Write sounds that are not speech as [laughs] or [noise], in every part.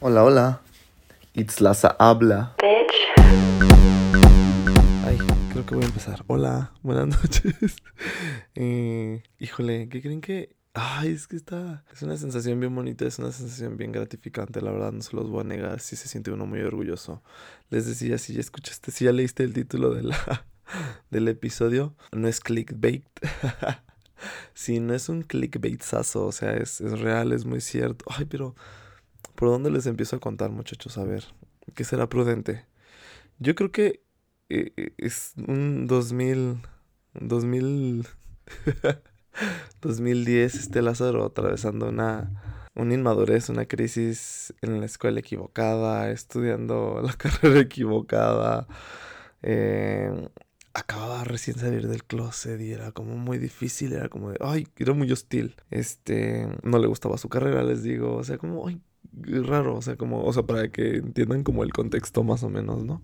Hola, hola. Itzlaza habla. Ay, creo que voy a empezar. Hola, buenas [laughs] noches. Eh, híjole, ¿qué creen que...? Ay, es que está... Es una sensación bien bonita, es una sensación bien gratificante, la verdad, no se los voy a negar, sí se siente uno muy orgulloso. Les decía, si ya escuchaste, si ya leíste el título de la, [laughs] del episodio, no es clickbait. [laughs] sí, no es un clickbaitazo, o sea, es, es real, es muy cierto. Ay, pero... ¿Por dónde les empiezo a contar, muchachos? A ver, ¿qué será prudente? Yo creo que eh, eh, es un 2000, 2000, 2010, este Lázaro atravesando una, inmadurez, una crisis en la escuela equivocada, estudiando [laughs] la carrera equivocada. Eh, acababa recién salir del closet y era como muy difícil, era como de, ay, era muy hostil. Este, no le gustaba su carrera, les digo, o sea, como, ay, raro, o sea, como, o sea, para que entiendan como el contexto más o menos, ¿no?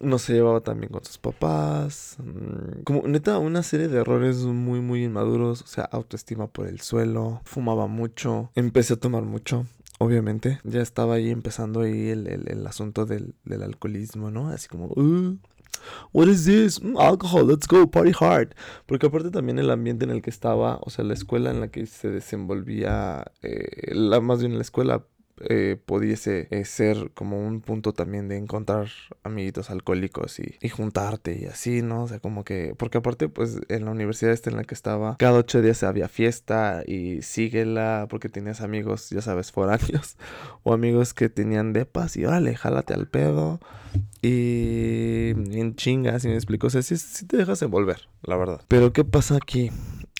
No se llevaba tan bien con sus papás, mm, como neta una serie de errores muy muy inmaduros, o sea, autoestima por el suelo, fumaba mucho, empecé a tomar mucho, obviamente, ya estaba ahí empezando ahí el, el, asunto del, del, alcoholismo, ¿no? Así como, uh, What is this? Mm, alcohol, let's go, party hard. Porque aparte también el ambiente en el que estaba, o sea, la escuela en la que se desenvolvía, eh, más bien la escuela eh, pudiese eh, ser como un punto también de encontrar amiguitos alcohólicos y, juntarte y así, ¿no? O sea, como que, porque aparte, pues en la universidad esta en la que estaba, cada ocho días había fiesta y síguela porque tenías amigos, ya sabes, foráneos [laughs] o amigos que tenían depas y órale, jálate al pedo y en chingas, y me explico, o sea, sí, sí te dejas envolver, la verdad. Pero ¿qué pasa aquí?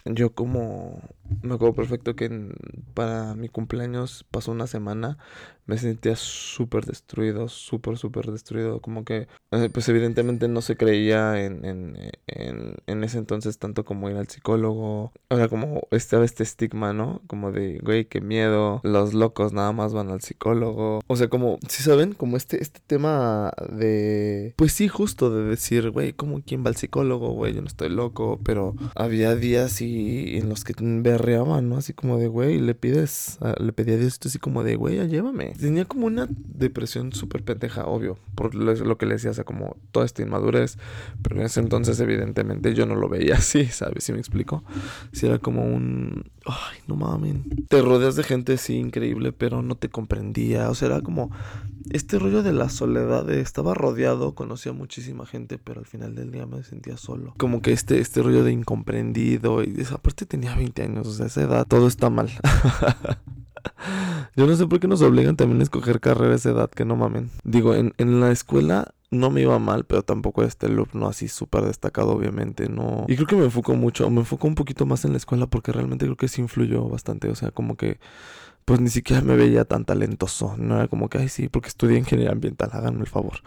Yo como me acuerdo perfecto que para mi cumpleaños pasó una semana me sentía súper destruido, súper, súper destruido. Como que, eh, pues evidentemente no se creía en, en, en, en, ese entonces tanto como ir al psicólogo. Ahora como estaba este estigma, ¿no? Como de, güey, qué miedo, los locos nada más van al psicólogo. O sea, como, si saben, como este, este tema de, pues sí, justo de decir, güey, ¿cómo quién va al psicólogo? Güey, yo no estoy loco, pero había días y en los que berreaban, ¿no? Así como de, güey, le pides, le pedí a Dios esto así como de, güey, llévame tenía como una depresión súper pendeja, obvio, por lo, que le decía, o sea, como toda esta inmadurez, pero en ese entonces evidentemente yo no lo veía [laughs] así, ¿sabes? Si me explico? Si era como un, ay, no mames, te rodeas de gente, sí, increíble, pero no te comprendía, o sea, era como este rollo de la soledad, estaba rodeado, conocía muchísima gente, pero al final del día me sentía solo, como que este, este rollo de incomprendido, y aparte tenía 20 años, o sea, esa edad, todo está mal. [laughs] Yo no sé por qué nos obligan también a escoger carrera a esa edad, que no mamen. Digo, en, en la escuela no me iba mal, pero tampoco este loop no así súper destacado, obviamente, no. Y creo que me enfoco mucho, me enfoco un poquito más en la escuela porque realmente creo que sí influyó bastante, o sea, como que pues ni siquiera me veía tan talentoso, no era como que, ay sí, porque estudié ingeniería ambiental, háganme el favor.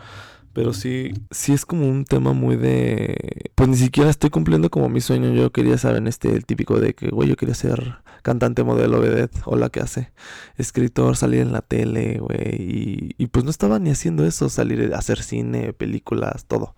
Pero sí, sí es como un tema muy de... Pues ni siquiera estoy cumpliendo como mi sueño. Yo quería saber este, el típico de que, güey, yo quería ser cantante, modelo, vedette, o la que hace. Escritor, salir en la tele, güey. Y, y pues no estaba ni haciendo eso, salir a hacer cine, películas, todo.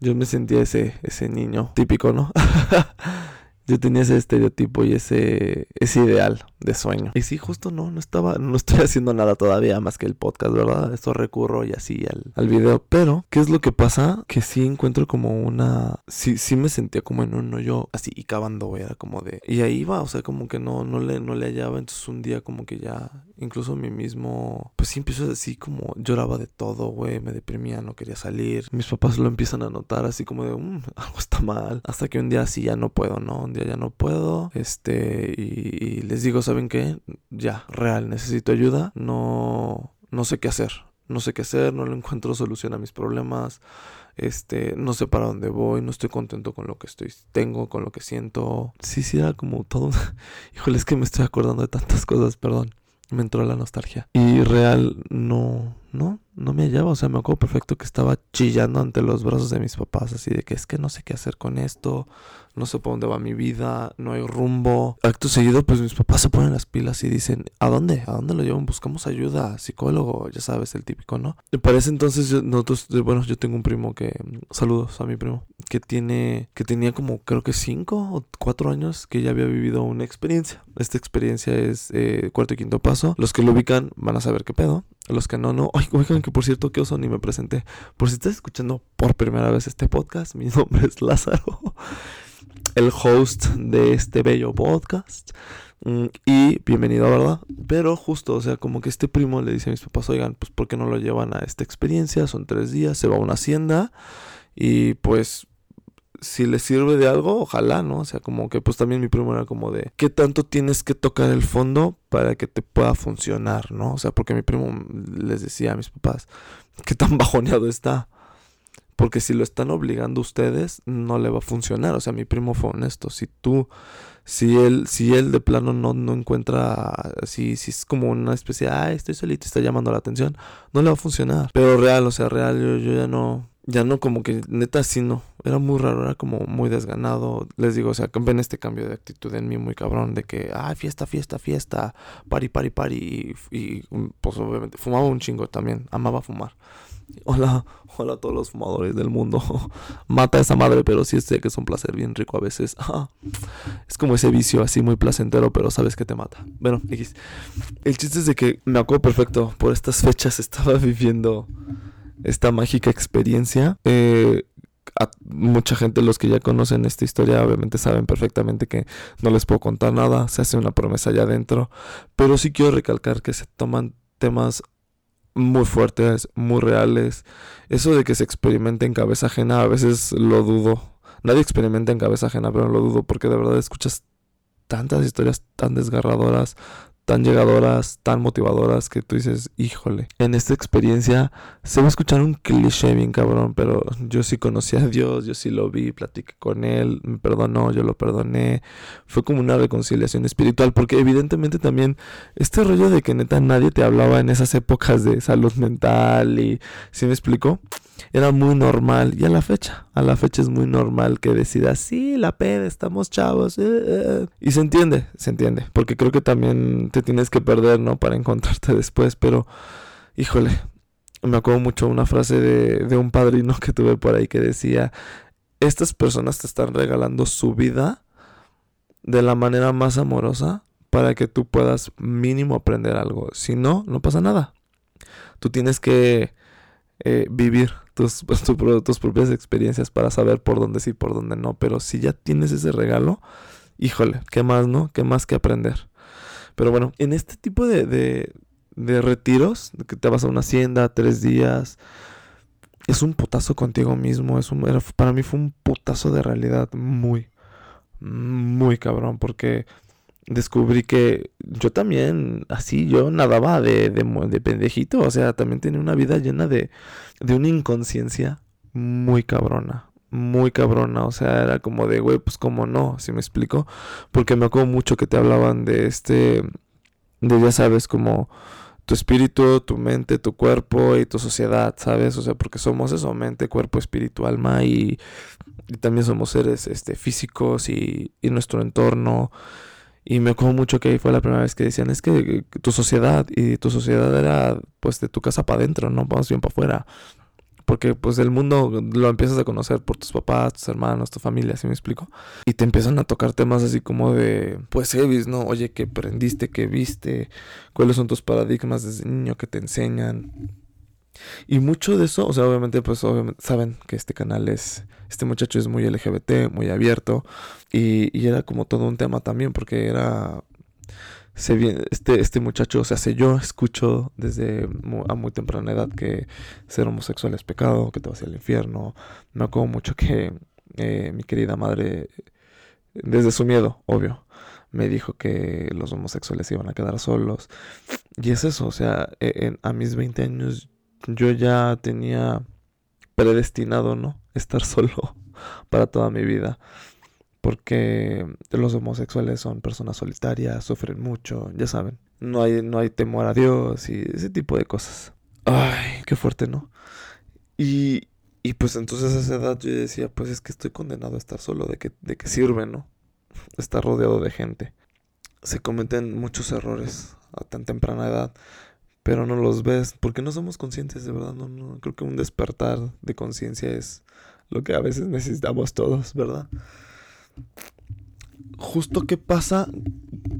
Yo me sentía ese, ese niño típico, ¿no? [laughs] yo tenía ese estereotipo y ese, ese ideal de sueño. Y sí, justo no, no estaba, no estoy [laughs] haciendo nada todavía más que el podcast, ¿verdad? Esto recurro y así al, al video. Pero, ¿qué es lo que pasa? Que sí encuentro como una, sí, sí me sentía como en un hoyo así y cavando, era como de, y ahí va, o sea, como que no, no le, no le hallaba, entonces un día como que ya, incluso mí mismo, pues sí empiezo así como lloraba de todo, güey, me deprimía, no quería salir. Mis papás lo empiezan a notar así como de, mmm, [laughs] algo está mal. Hasta que un día así ya no puedo, ¿no? Un día ya no puedo, este, y, y les digo, ¿saben qué? Ya, real, necesito ayuda, no, no sé qué hacer, no sé qué hacer, no le encuentro solución a mis problemas, este, no sé para dónde voy, no estoy contento con lo que estoy, tengo, con lo que siento. Sí, sí, era como todo. [laughs] Híjole, es que me estoy acordando de tantas cosas, perdón. Me entró la nostalgia. Y real, no, no, no me hallaba. O sea, me acuerdo perfecto que estaba chillando ante los brazos de mis papás, así de que es que no sé qué hacer con esto, no sé por dónde va mi vida, no hay rumbo. Acto seguido, pues mis papás se ponen las pilas y dicen, ¿a dónde? ¿A dónde lo llevan? Buscamos ayuda, psicólogo, ya sabes, el típico, ¿no? Y para ese entonces, nosotros, bueno, yo tengo un primo que, saludos a mi primo, que tiene, que tenía como creo que cinco o cuatro años que ya había vivido una experiencia. Esta experiencia es eh, cuarto y quinto paso. Los que lo ubican van a saber qué pedo. Los que no, no. Ay, oigan, que por cierto, qué oso, ni me presenté. Por si estás escuchando por primera vez este podcast, mi [laughs] nombre es Lázaro, el host de este bello podcast. Mm, y bienvenido, ¿verdad? Pero justo, o sea, como que este primo le dice a mis papás, oigan, pues ¿por qué no lo llevan a esta experiencia? Son tres días, se va a una hacienda y pues si le sirve de algo, ojalá, ¿no? O sea, como que pues también mi primo era como de, ¿qué tanto tienes que tocar el fondo para que te pueda funcionar, ¿no? O sea, porque mi primo les decía a mis papás, ¿qué tan [laughs] bajoneado está? Porque si lo están obligando ustedes, no le va a funcionar. O sea, mi primo fue honesto. Si tú, si él, si él de plano no, no encuentra, si, si es como una especie ah, estoy solito, está llamando la atención, no le va a funcionar. Pero real, o sea, real, yo, yo ya no, ya no como que neta sí no, era muy raro, era como muy desganado. Les digo, o sea, ven este cambio de actitud en mí muy cabrón de que, ah, fiesta, fiesta, fiesta, party, party, party y, y pues obviamente fumaba un chingo también, amaba fumar. Hola, hola a todos los fumadores del mundo. [laughs] Mata a esa madre, pero sí sé que es un placer bien rico a veces. [laughs] es como ese vicio así muy placentero, pero sabes que te mata. Bueno, El chiste es de que me acuerdo perfecto, por estas fechas estaba [laughs] viviendo esta mágica experiencia. Eh, a mucha gente, los que ya conocen esta historia, obviamente saben perfectamente que no les puedo contar nada, se hace una promesa allá adentro, pero sí quiero recalcar que se toman temas muy fuertes, muy reales. Eso de que se experimente en cabeza ajena, a veces lo dudo. Nadie experimenta en cabeza ajena, pero lo dudo porque de verdad escuchas tantas historias tan desgarradoras, tan llegadoras, tan motivadoras que tú dices, híjole, en esta experiencia se va a escuchar un cliché bien cabrón, pero yo sí conocí a Dios, yo sí lo vi, platiqué con Él, me perdonó, yo lo perdoné, fue como una reconciliación espiritual, porque evidentemente también este rollo de que neta nadie te hablaba en esas épocas de salud mental y, ¿sí me explico? era muy normal. Y a la fecha, a la fecha es muy normal que decidas, sí, la peda, estamos chavos. Eh, eh, eh". Y se entiende, se entiende. Porque creo que también tienes que perder, ¿no? Para encontrarte después. Pero, híjole, me acuerdo mucho una frase de, un padrino que tuve por ahí que decía, estas personas te están regalando su vida de la manera más amorosa para que tú puedas mínimo aprender algo. Si no, no pasa nada. Tú tienes que eh, vivir tus, [laughs] tus propias experiencias para saber por dónde sí, por dónde no. Pero si ya tienes ese regalo, híjole, ¿qué más, no? ¿Qué más que aprender? Pero bueno, en este tipo de, de, retiros, que te vas a una hacienda tres días, es un putazo contigo mismo. Es un, para mí fue un putazo de realidad muy, muy cabrón, porque descubrí que yo también, así, yo nadaba de, de, de, pendejito, o sea, también tenía una vida llena de, de una inconsciencia muy cabrona, muy cabrona, o sea, era como de, güey, pues como no, si me explico, porque me acuerdo mucho que te hablaban de este, de ya sabes, como tu espíritu, tu mente, tu cuerpo y tu sociedad, ¿sabes? O sea, porque somos eso, mente, cuerpo, espíritu, alma y, y también somos seres este, físicos y, y nuestro entorno y me acuerdo mucho que ahí fue la primera vez que decían, es que tu sociedad, y tu sociedad era pues de tu casa para adentro, no vamos bien para afuera. Porque pues el mundo lo empiezas a conocer por tus papás, tus hermanos, tu familia, ¿sí me explico? Y te empiezan a tocar temas así como de, pues Evis, ¿no? Oye, ¿qué aprendiste? ¿Qué viste? ¿Cuáles son tus paradigmas desde niño que te enseñan? Y mucho de eso, o sea, obviamente, pues obviamente saben que este canal es, este muchacho es muy LGBT, muy abierto, y, y era como todo un tema también, porque era, se, este, este muchacho, o sea, si yo escucho desde a muy temprana edad que ser homosexual es pecado, que te vas al infierno, me acuerdo mucho que eh, mi querida madre, desde su miedo, obvio, me dijo que los homosexuales iban a quedar solos. Y es eso, o sea, e, a mis 20 años yo ya tenía predestinado, ¿no? Estar [laughs] solo para toda mi vida. Porque los homosexuales son personas solitarias, sufren mucho, ya saben. No hay, no hay temor a Dios y ese tipo de cosas. Ay, qué fuerte, ¿no? Y, y pues entonces a esa edad yo decía, pues es que estoy condenado a estar solo, de que, de que sirve, ¿no? Estar rodeado de gente. Se cometen muchos errores a tan temprana edad, pero no los ves porque no somos conscientes, de verdad. No, no, creo que un despertar de conciencia es lo que a veces necesitamos todos, ¿verdad? Justo qué pasa,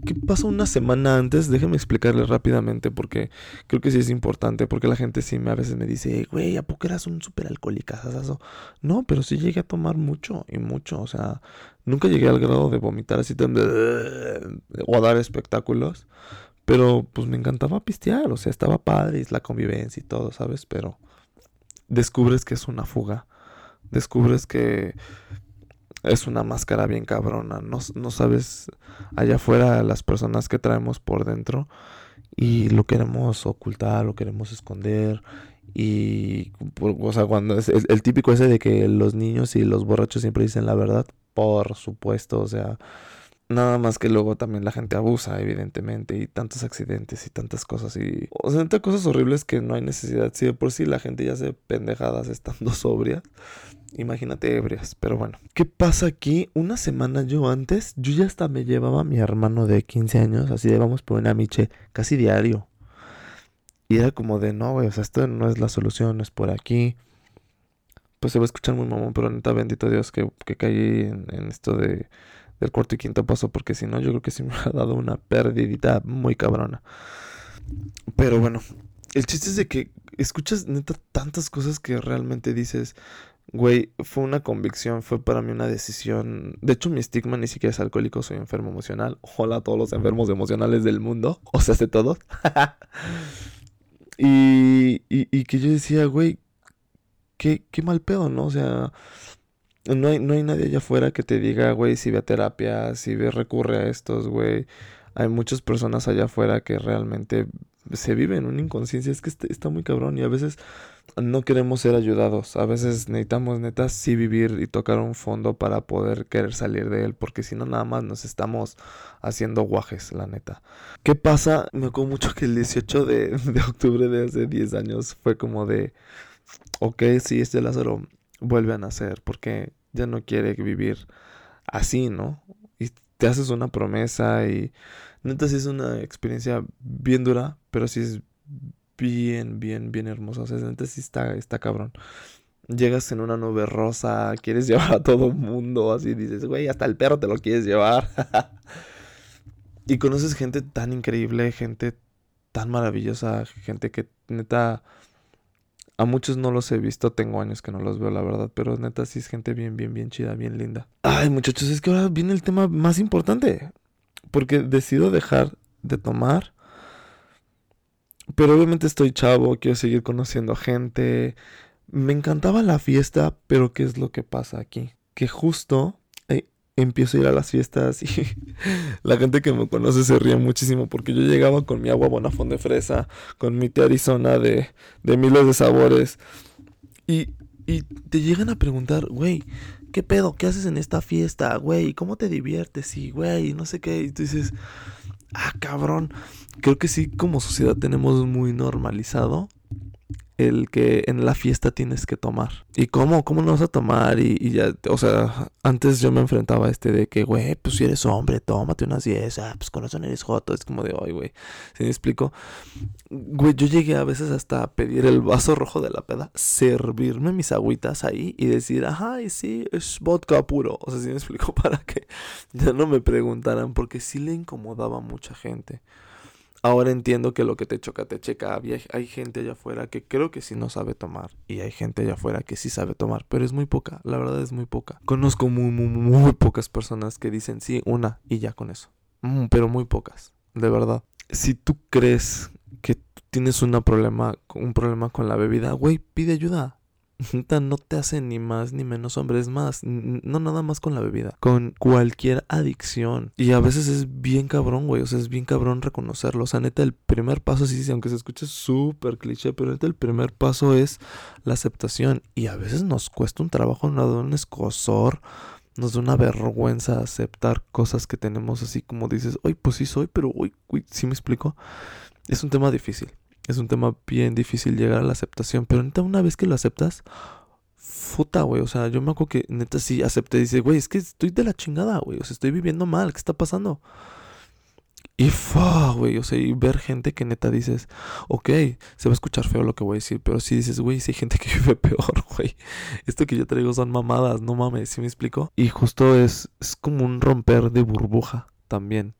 qué pasa una semana antes, déjeme explicarle rápidamente porque creo que sí es importante, porque la gente sí me, a veces me dice, güey, ¿a poco eras un súper alcohólico? No, pero sí llegué a tomar mucho y mucho, o sea, nunca llegué al grado de vomitar así tan o a dar espectáculos, pero pues me encantaba pistear, o sea, estaba padre, y la convivencia y todo, ¿sabes? Pero descubres que es una fuga descubres que es una máscara bien cabrona. No, no sabes allá afuera las personas que traemos por dentro y lo queremos ocultar, lo queremos esconder. Y, o sea, cuando es, el típico ese de que los niños y los borrachos siempre dicen la verdad, por supuesto, o sea, Nada más que luego también la gente abusa, evidentemente, y tantos accidentes y tantas cosas y... O sea, tantas cosas horribles que no hay necesidad. Si de por sí la gente ya hace pendejadas estando [laughs] sobria, imagínate ebrias. Pero bueno, ¿qué pasa aquí? Una semana yo antes, yo ya hasta me llevaba a mi hermano de 15 años, así de vamos por una miche, casi diario. Y era como de, no, güey, o sea, esto no es la solución, es por aquí. Pues se va a escuchar muy mamón, pero neta, bendito Dios que, que caí en esto de del cuarto y quinto paso, porque si no, yo creo que sí me [laughs] ha dado una perdidita muy cabrona. Pero bueno, el chiste es de que escuchas neta tantas cosas que realmente dices, güey, fue una convicción, fue para mí una decisión. De hecho, mi estigma ni siquiera es alcohólico, soy enfermo emocional. [laughs] Hola a todos los enfermos emocionales del mundo, [laughs] o sea, de todos. [laughs] y, y, que yo decía, güey, qué, qué mal pedo, ¿no? O sea, no hay, no hay nadie allá afuera que te diga, güey, si ve a terapia, si ve, recurre a estos, güey. Hay muchas personas allá afuera que realmente se viven una inconsciencia. Es que está, está muy cabrón y a veces no queremos ser ayudados. A veces necesitamos, neta, sí vivir y tocar un fondo para poder querer salir de él. Porque si no, nada más nos estamos haciendo guajes, la neta. ¿Qué pasa? Me acuerdo mucho que el 18 de, [laughs] de octubre de hace 10 años fue como de. Ok, sí, este Lázaro vuelve a nacer porque ya no quiere vivir así, ¿no? Y te haces una promesa y neta sí es una experiencia bien dura, pero sí es bien, bien, bien hermosa. O sea, neta sí está, está cabrón. Llegas en una nube rosa, quieres [laughs] llevar a todo el mundo, así dices, güey, hasta el perro te lo quieres llevar. [laughs] y conoces gente tan increíble, gente tan maravillosa, gente que neta a muchos no los he visto, tengo años que no los veo, la verdad, pero neta sí es gente bien, bien, bien chida, bien linda. Ay, muchachos, es que ahora viene el tema más importante, porque decido dejar de tomar, pero obviamente estoy chavo, quiero seguir conociendo gente. Me encantaba la fiesta, pero ¿qué es lo que pasa aquí? Que justo empiezo a ir a las fiestas y [laughs] la gente que me conoce se ríe muchísimo porque yo llegaba con mi agua Bonafón de fresa, con mi té Arizona de, de miles de sabores y, y te llegan a preguntar, güey, ¿qué pedo? ¿Qué haces en esta fiesta? Güey, ¿cómo te diviertes? Y, güey, no sé qué. Y tú dices, ah, cabrón. Creo que sí, como sociedad tenemos muy normalizado el que en la fiesta tienes que tomar. ¿Y cómo? ¿Cómo no vas a tomar? Y, ya, o sea, antes yo me enfrentaba a este de que, güey, pues si eres hombre, tómate unas 10, ah, pues con no eres joto. Es como de, ay, güey, ¿sí me explico? Güey, yo llegué a veces hasta a pedir el vaso rojo de la peda, servirme mis agüitas ahí y decir, ajá, y sí, es vodka puro. O sea, ¿sí me explico? [laughs] Para que ya no me preguntaran, porque sí le incomodaba a mucha gente. Ahora entiendo que lo que te choca, te checa. Hay, gente allá afuera que creo que sí no sabe tomar. Y hay gente allá afuera que sí sabe tomar. Pero es muy poca. La verdad es muy poca. Conozco muy, muy, muy pocas personas que dicen sí, una y ya con eso. Mm, pero muy pocas. De verdad. Si tú crees que tienes problema, un problema con la bebida, güey, pide ayuda no te hace ni más ni menos hombre, es más, no nada más con la bebida, con cualquier adicción. Y a veces es bien cabrón, güey, o sea, es bien cabrón reconocerlo. O sea, neta, el primer paso, sí, sí, aunque se escuche súper cliché, pero neta, el primer paso es la aceptación. Y a veces nos cuesta un trabajo, nos da un escosor, nos da una vergüenza aceptar cosas que tenemos así como dices, hoy pues sí soy, pero hoy, sí me explico. Es un tema difícil. Es un tema bien difícil llegar a la aceptación. Pero neta, una vez que lo aceptas, futa, güey. O sea, yo me acuerdo que neta sí acepté. Dice, güey, es que estoy de la chingada, güey. O sea, estoy viviendo mal. ¿Qué está pasando? Y fa, güey, o sea, y ver gente que neta dices, ok, se va a escuchar feo lo que voy a decir, pero si dices, güey, si hay gente que [laughs] vive peor, güey. Esto que yo traigo son mamadas, no mames, ¿sí me explico? Y justo es, es como un romper de burbuja también.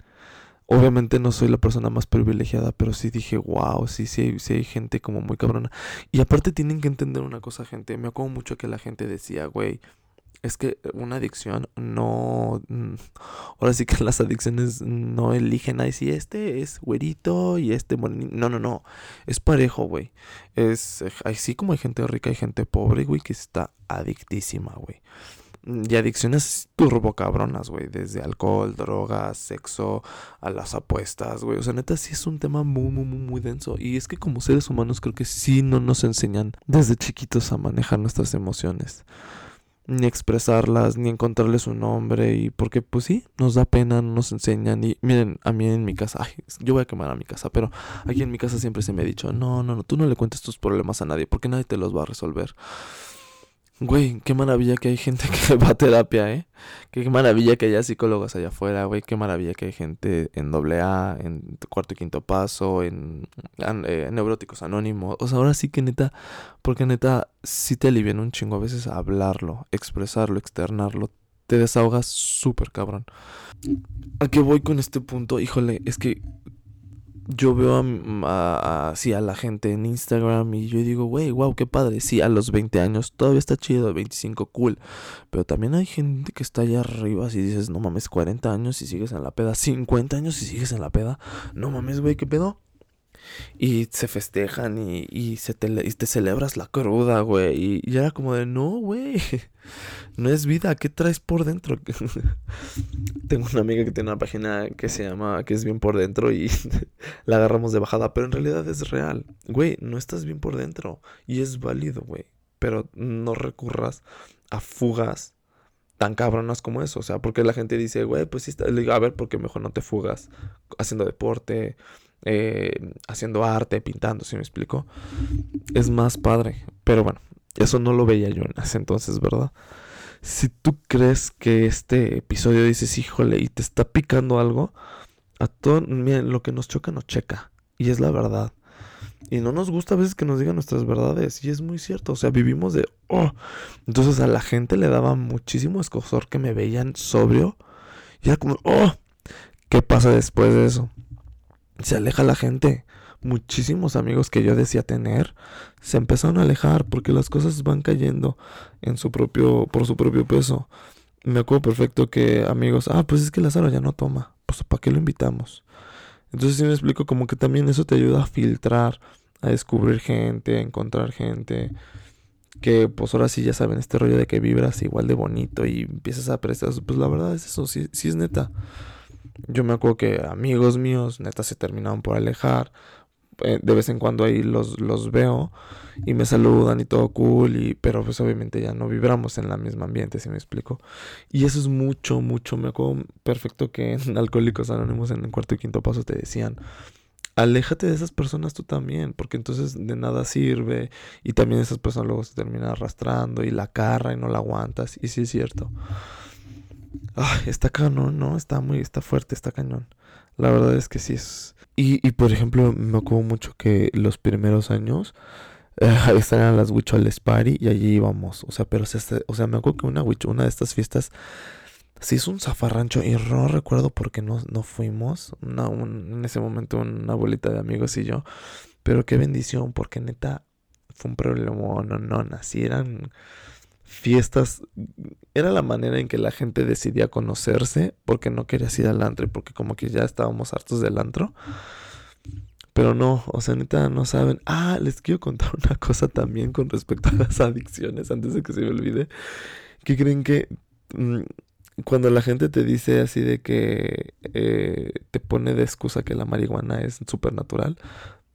Obviamente no soy la persona más privilegiada, pero sí dije, wow, sí, sí, sí hay gente como muy cabrona. Y aparte tienen que entender una cosa, gente. Me acuerdo mucho que la gente decía, güey, es que una adicción no. Mm, ahora sí que las adicciones no eligen ahí si este es güerito y este No, no, no. Es parejo, güey. Es. Así como hay gente rica y gente pobre, güey, que está adictísima, güey. Y adicciones turbo cabronas, güey. Desde alcohol, drogas, sexo, a las apuestas, güey. O sea, neta, sí es un tema muy, muy, muy, muy denso. Y es que como seres humanos creo que sí no nos enseñan desde chiquitos a manejar nuestras emociones ni expresarlas, ni encontrarles un nombre, y porque pues sí, nos da pena, no nos enseñan, y miren, a mí en mi casa, ay, yo voy a quemar a mi casa, pero aquí en mi casa siempre se me ha dicho, no, no, no, tú no le cuentes tus problemas a nadie, porque nadie te los va a resolver. Güey, qué maravilla que hay gente que [laughs] va a terapia, ¿eh? Qué maravilla que haya psicólogos allá afuera, güey. Qué maravilla que hay gente en doble A, en cuarto y quinto paso, en, eh, neuróticos anónimos. O sea, ahora sí que neta, porque neta, sí te alivian un chingo a veces hablarlo, expresarlo, externarlo. Te desahogas súper cabrón. ¿A qué voy con este punto? Híjole, es que yo veo a, a, la gente en Instagram y yo digo, güey, wow, qué padre. Sí, a los 20 años todavía está chido, 25 cool. Pero también hay gente que está allá arriba si dices, no mames, 40 años y sigues en la peda, 50 años y sigues en la peda. No mames, güey, ¿qué pedo? Y se festejan y, y, se te, y te celebras la cruda, güey. Y, era como de, no, güey. No es vida, ¿qué traes por dentro? [laughs] Tengo una amiga que tiene una página que se llama, que es bien por dentro y [laughs] la agarramos de bajada, pero en realidad es real. Güey, no estás bien por dentro y es válido, güey. Pero no recurras a fugas tan cabronas como eso. O sea, porque la gente dice, güey, pues sí, está... A ver, porque mejor no te fugas haciendo deporte, eh, haciendo arte, pintando, si me explico. Es más padre. Pero bueno, eso no lo veía yo en ese entonces, ¿verdad? Si tú crees que este episodio dices, híjole, y te está picando algo, a todo, miren, lo que nos choca nos checa. Y es la verdad. Y no nos gusta a veces que nos digan nuestras verdades. Y es muy cierto. O sea, vivimos de, oh. Entonces a la gente le daba muchísimo escosor que me veían sobrio. Y era como, oh, ¿qué pasa después de eso? Se aleja la gente muchísimos amigos que yo decía tener se empezaron a alejar porque las cosas van cayendo en su propio por su propio peso. Me acuerdo perfecto que amigos, ah, pues es que Lázaro ya no toma, pues ¿para qué lo invitamos? Entonces si me explico como que también eso te ayuda a filtrar, a descubrir gente, a encontrar gente que pues ahora sí ya saben este rollo de que vibras igual de bonito y empiezas a apreciar, pues la verdad es eso, sí, sí es neta. Yo me acuerdo que amigos míos neta se terminaron por alejar eh, de vez en cuando ahí los, los veo y me saludan y todo cool, y, pero pues obviamente ya no vibramos en la misma ambiente, si me explico. Y eso es mucho, mucho, me acuerdo perfecto que en [laughs] Alcohólicos Anónimos en el cuarto y quinto paso te decían, aléjate de esas personas tú también, porque entonces de nada sirve y también esas personas luego se terminan arrastrando y la carra y no la aguantas, y sí es cierto. Está cañón, ¿no? Está muy, está fuerte, está cañón. La verdad es que sí es y, y por ejemplo, me acuerdo mucho que los primeros años eh, [laughs] estaban las Huicholes Party y allí íbamos. O sea, pero o sea, me acuerdo que una, una de estas fiestas se hizo un zafarrancho y no recuerdo por qué no, no fuimos. Una, en ese momento una bolita de amigos y yo. Pero qué bendición, porque neta fue un problema. No, no, así eran fiestas. Era la manera en que la gente decidía conocerse porque no quería ir al antro y porque como que ya estábamos hartos del antro. Pero no, o sea, neta, no saben. Ah, les quiero contar [laughs] una cosa también con respecto a las adicciones, antes de que se me olvide. Que creen que mm, cuando la gente te dice así de que eh, te pone de excusa que la marihuana es supernatural,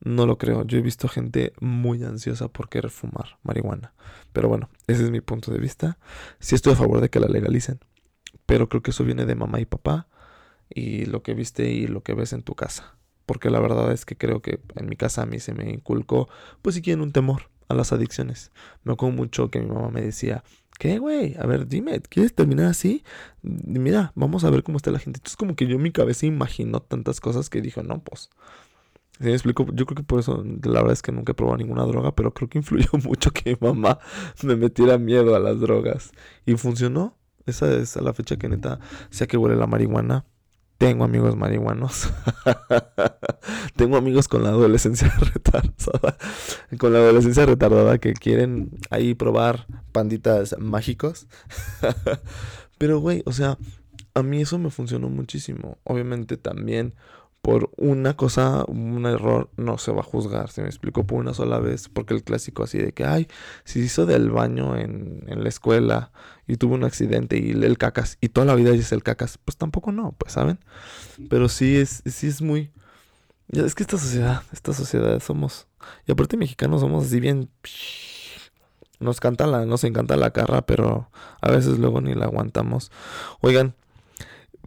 no lo creo. Yo he visto gente muy ansiosa por querer fumar marihuana. Pero bueno, ese es mi punto de vista. Sí estoy a favor de que la legalicen. Pero creo que eso viene de mamá y papá. Y lo que viste y lo que ves en tu casa. porque la verdad es que creo que en mi casa a mí se me inculcó, pues si quieren, un temor a las adicciones. Me acuerdo mucho que mi mamá me decía, ¿qué, güey? A ver, dime, ¿quieres terminar así? Mira, vamos a ver cómo está la gente. Entonces como que yo en mi cabeza imaginó tantas cosas que dijo, no, pues... ¿Sí me explico? Yo creo que por eso, la verdad es que nunca he probado ninguna droga, pero creo que influyó [laughs] mucho que mi mamá me metiera miedo a las drogas. Y funcionó. Esa es la fecha que neta, sea que huele la marihuana, tengo amigos marihuanos. [laughs] Tengo amigos con la adolescencia [laughs] retardada. Con la adolescencia retardada que quieren ahí probar panditas mágicos. Pero, güey, o sea, a mí eso me funcionó muchísimo. Obviamente también por una cosa, un error, no se va a juzgar, se me explicó por una sola vez, porque el clásico así de que, ay, si hizo del baño en, en la escuela y tuvo un accidente y el cacas y toda la vida es el cacas, pues tampoco no, pues, ¿saben? Pero sí es, sí es muy... Es que esta sociedad, esta sociedad somos... Y aparte mexicanos somos así bien... Nos canta la, nos encanta la carra, pero a veces luego ni la aguantamos. Oigan,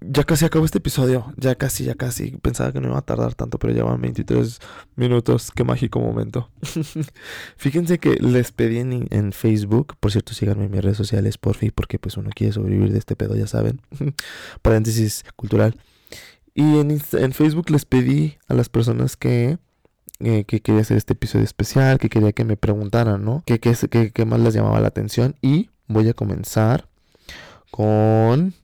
ya casi acabó este episodio. Ya casi, ya casi. Pensaba que no iba a tardar tanto, pero ya van 23 minutos. Qué mágico momento. [laughs] Fíjense que les pedí en, Facebook. Por cierto, síganme en mis redes sociales, por fin, porque pues uno quiere sobrevivir de este pedo, ya saben. [laughs] Paréntesis cultural. Y en, en, Facebook les pedí a las personas que, eh, que quería hacer este episodio especial, que quería que me preguntaran, ¿no? ¿Qué, qué, qué, qué más les llamaba la atención? Y voy a comenzar con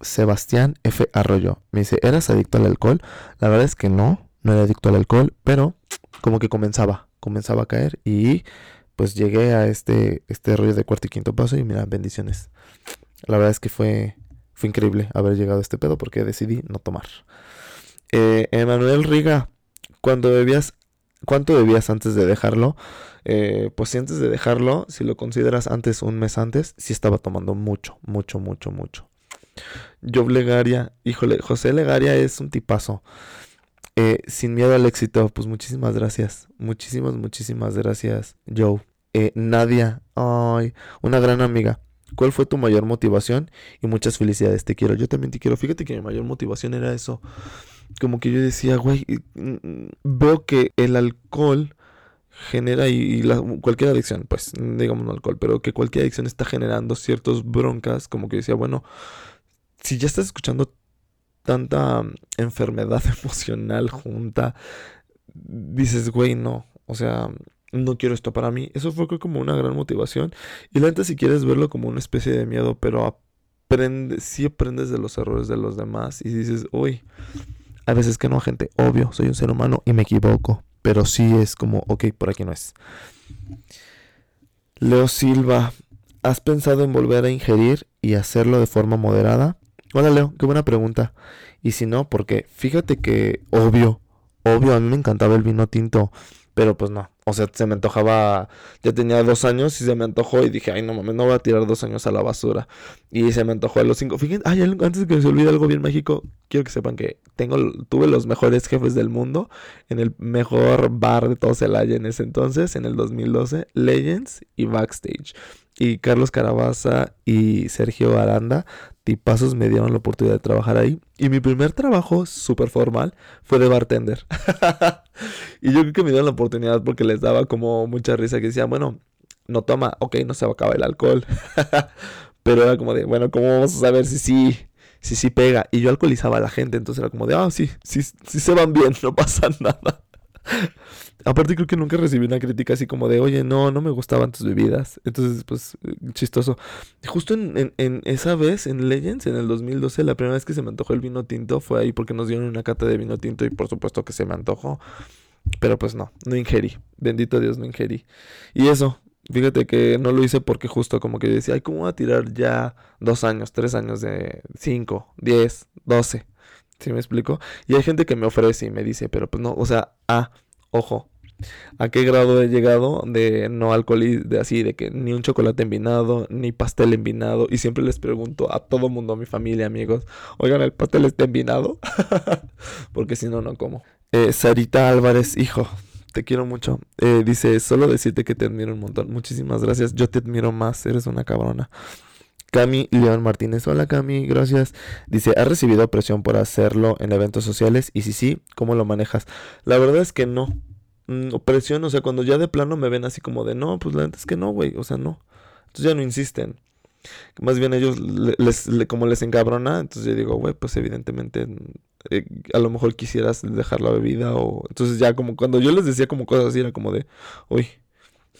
Sebastián F. Arroyo. Me dice, ¿eras adicto al alcohol? La verdad es que no, no era adicto al alcohol, pero como que comenzaba, comenzaba a caer y pues llegué a este, este rollo de cuarto y quinto paso y mira, bendiciones. La verdad es que fue, fue increíble haber llegado a este pedo porque decidí no tomar. Eh, Emanuel Riga, cuando bebías, ¿cuánto bebías antes de dejarlo? Eh, pues si antes de dejarlo, si lo consideras antes, un mes antes, sí estaba tomando mucho, mucho, mucho, mucho. Job Legaria, híjole, José Legaria es un tipazo. Eh, sin miedo al éxito, pues muchísimas gracias. Muchísimas, muchísimas gracias, Joe. Eh, Nadia, ay, una gran amiga. ¿Cuál fue tu mayor motivación? Y muchas felicidades, te quiero. Yo también te quiero. Fíjate que mi mayor motivación era eso. Como que yo decía, güey, mm, mm, veo que el alcohol genera y, cualquier adicción, pues digamos no alcohol, pero que cualquier adicción está generando ciertos broncas, como que decía, bueno, si ya estás escuchando tanta enfermedad [laughs] emocional junta, dices, güey, no, o sea, no quiero esto para mí. Eso fue como una gran motivación. Y la si quieres verlo como una especie de miedo, pero aprende, sí aprendes de los errores de los demás y dices, uy, a veces que no, gente, obvio, soy un ser humano y me equivoco, pero sí es como, ok, por aquí no es. Leo Silva, ¿has pensado en volver a ingerir y hacerlo de forma moderada? Hola Leo, qué buena pregunta. Y si no, porque fíjate que obvio, obvio, a mí me encantaba el vino tinto, pero pues no, o sea, se me antojaba, ya tenía dos años y se me antojó y dije, ay no mames, no voy a tirar dos años a la basura. Y se me antojó a los cinco. Fíjense, ay, antes de que se olvide algo bien mágico, quiero que sepan que tengo, tuve los mejores jefes del mundo en el mejor bar de todo en ese entonces, en el 2012, Legends y Backstage y Carlos Carabaza y Sergio Aranda, tipazos, me dieron la oportunidad de trabajar ahí. Y mi primer trabajo, súper formal, fue de bartender. [laughs] y yo creo que me dieron la oportunidad porque les daba como mucha risa que decían, bueno, no toma, ok, no se va a acabar el alcohol. [laughs] Pero era como de, bueno, ¿cómo vamos a saber si sí, si sí pega? Y yo alcoholizaba a la gente, entonces era como de, ah, sí, sí, sí se van bien, [laughs] no pasa nada. Aparte creo que nunca recibí una crítica así como de, oye, no, no me gustaban tus bebidas. Entonces, pues, chistoso. Justo en, en, esa vez, en Legends, en el 2012, la primera vez que se me antojó el vino tinto fue ahí porque nos dieron una cata de vino tinto y por supuesto que se me antojó. Pero pues no, no ingerí. Bendito Dios, no ingerí. Y eso, fíjate que no lo hice porque justo como que decía, ay, ¿cómo voy a tirar ya dos años, tres años de cinco, diez, doce? ¿Sí me explico? Y hay gente que me ofrece y me dice, pero pues no, o sea, ah, ojo, a qué grado he llegado de no alcohol de así, de que ni un chocolate envinado, ni pastel envinado. Y siempre les pregunto a todo mundo, a mi familia, amigos, oigan, ¿el pastel está envinado? [laughs] Porque si no, no como. Eh, Sarita Álvarez, hijo, te quiero mucho. Eh, dice, solo decirte que te admiro un montón. Muchísimas gracias. Yo te admiro más, eres una cabrona. Cami León Martínez. Hola Cami, gracias. Dice, ¿has recibido presión por hacerlo en eventos sociales? Y si sí, ¿cómo lo manejas? La verdad es que no. Mm, presión, o sea, cuando ya de plano me ven así como de, no, pues la verdad es que no, güey, o sea, no. Entonces ya no insisten. Más bien ellos, les, como les encabrona, entonces yo digo, güey, pues evidentemente eh, a lo mejor quisieras dejar la bebida o... Entonces ya como cuando yo les decía como cosas así, era como de, uy,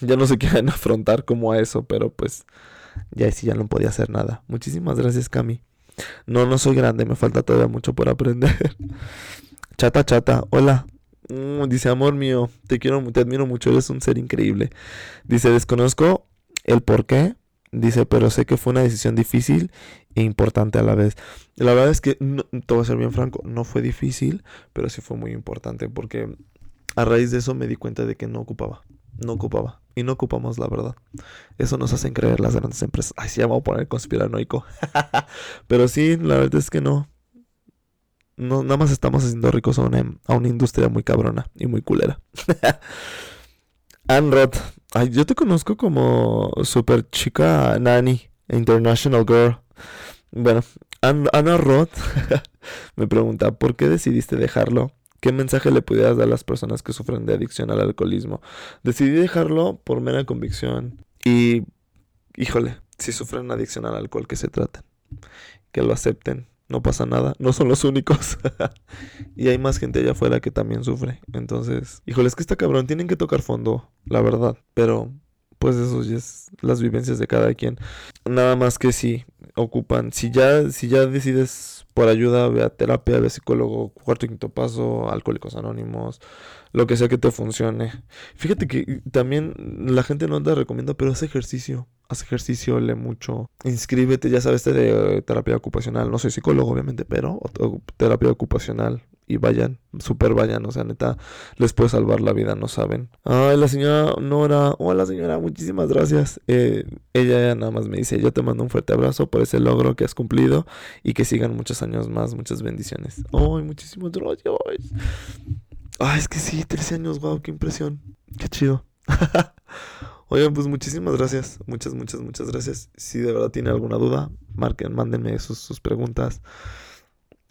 ya no se [laughs] quieren afrontar como a eso, pero pues ya sí, ya no podía hacer nada. Muchísimas gracias, Cami. No, no soy grande, me falta todavía mucho por aprender. [laughs] chata, chata, hola. Mm, dice, amor mío, te quiero, te admiro mucho, eres un ser increíble. Dice, desconozco el por qué. Dice, pero sé que fue una decisión difícil e importante a la vez. La verdad es que, no, te voy a ser bien franco, no fue difícil, pero sí fue muy importante porque a raíz de eso me di cuenta de que no ocupaba no ocupaba. Y no ocupamos, la verdad. Eso nos hacen creer las grandes empresas. Ay, sí, vamos a poner conspiranoico. [laughs] Pero sí, la verdad es que no. No nada más estamos haciendo ricos a una, industria muy cabrona y muy culera. [laughs] Anne Roth. Ay, yo te conozco como super chica nani, international girl. Bueno, Anna Roth [laughs] me pregunta, ¿por qué decidiste dejarlo? ¿Qué mensaje le pudieras dar a las personas que sufren de adicción al alcoholismo? Decidí dejarlo por mera convicción. Y, híjole, si sufren adicción al alcohol, que se traten. Que lo acepten. No pasa nada. No son los únicos. [laughs] y hay más gente allá afuera que también sufre. Entonces, híjole, es que está cabrón. Tienen que tocar fondo, la verdad. Pero, pues eso ya es las vivencias de cada quien. Nada más que si ocupan. Si ya, si ya decides por ayuda, ve a terapia, ve a psicólogo, cuarto y quinto paso, alcohólicos anónimos, lo que sea que te funcione. Fíjate que también la gente no te recomienda, pero haz ejercicio. Haz ejercicio, lee mucho. Inscríbete, ya sabes, de eh, terapia ocupacional. No soy psicólogo, obviamente, pero terapia ocupacional y vayan, super vayan, o sea, neta, les puede salvar la vida, no saben. Ay, la señora Nora, hola señora, muchísimas gracias. Eh, ella nada más me dice, yo te mando un fuerte abrazo por ese logro que has cumplido y que sigan muchos años más, muchas bendiciones. Ay, muchísimas gracias. Ay, es que sí, 13 años, wow, qué impresión, qué chido. [laughs] Oigan, pues muchísimas gracias, muchas, muchas, muchas gracias. Si de verdad tiene alguna duda, marquen, mándenme sus, sus preguntas.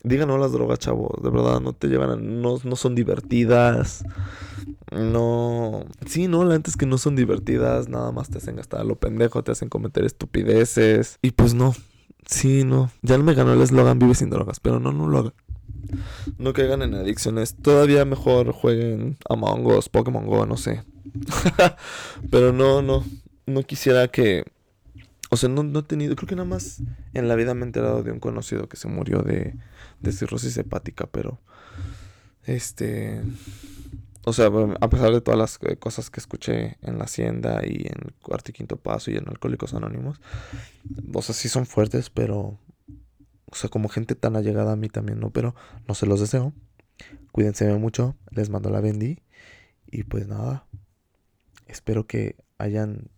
Digan no las drogas, chavos. De verdad, no te llevan a, no, no son divertidas. No. Sí, no, la gente es que no son divertidas. Nada más te hacen gastar lo pendejo, te hacen cometer estupideces. Y pues no. Sí, no. Ya no me ganó el eslogan vive sin drogas. Pero no, no lo hagan. No caigan en adicciones. Todavía mejor jueguen Among Us, Pokémon Go, no sé. [laughs] pero no, no. No quisiera que o sea, no, no, he tenido, creo que nada más en la vida me he enterado de un conocido que se murió de, de cirrosis hepática, pero este, o sea, a pesar de todas las eh, cosas que escuché en la hacienda y en cuarto y quinto paso y en Alcohólicos Anónimos, o sea, sí son fuertes, pero, o sea, como gente tan allegada a mí también, ¿no? Pero no se los deseo. Cuídense mucho, les mando la bendy y pues nada, espero que hayan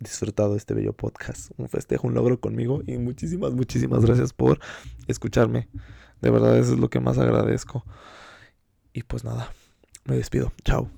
disfrutado este bello podcast. Un festejo, un logro conmigo y muchísimas, muchísimas gracias por escucharme. De verdad, eso es lo que más agradezco. Y pues nada, me despido. Chao.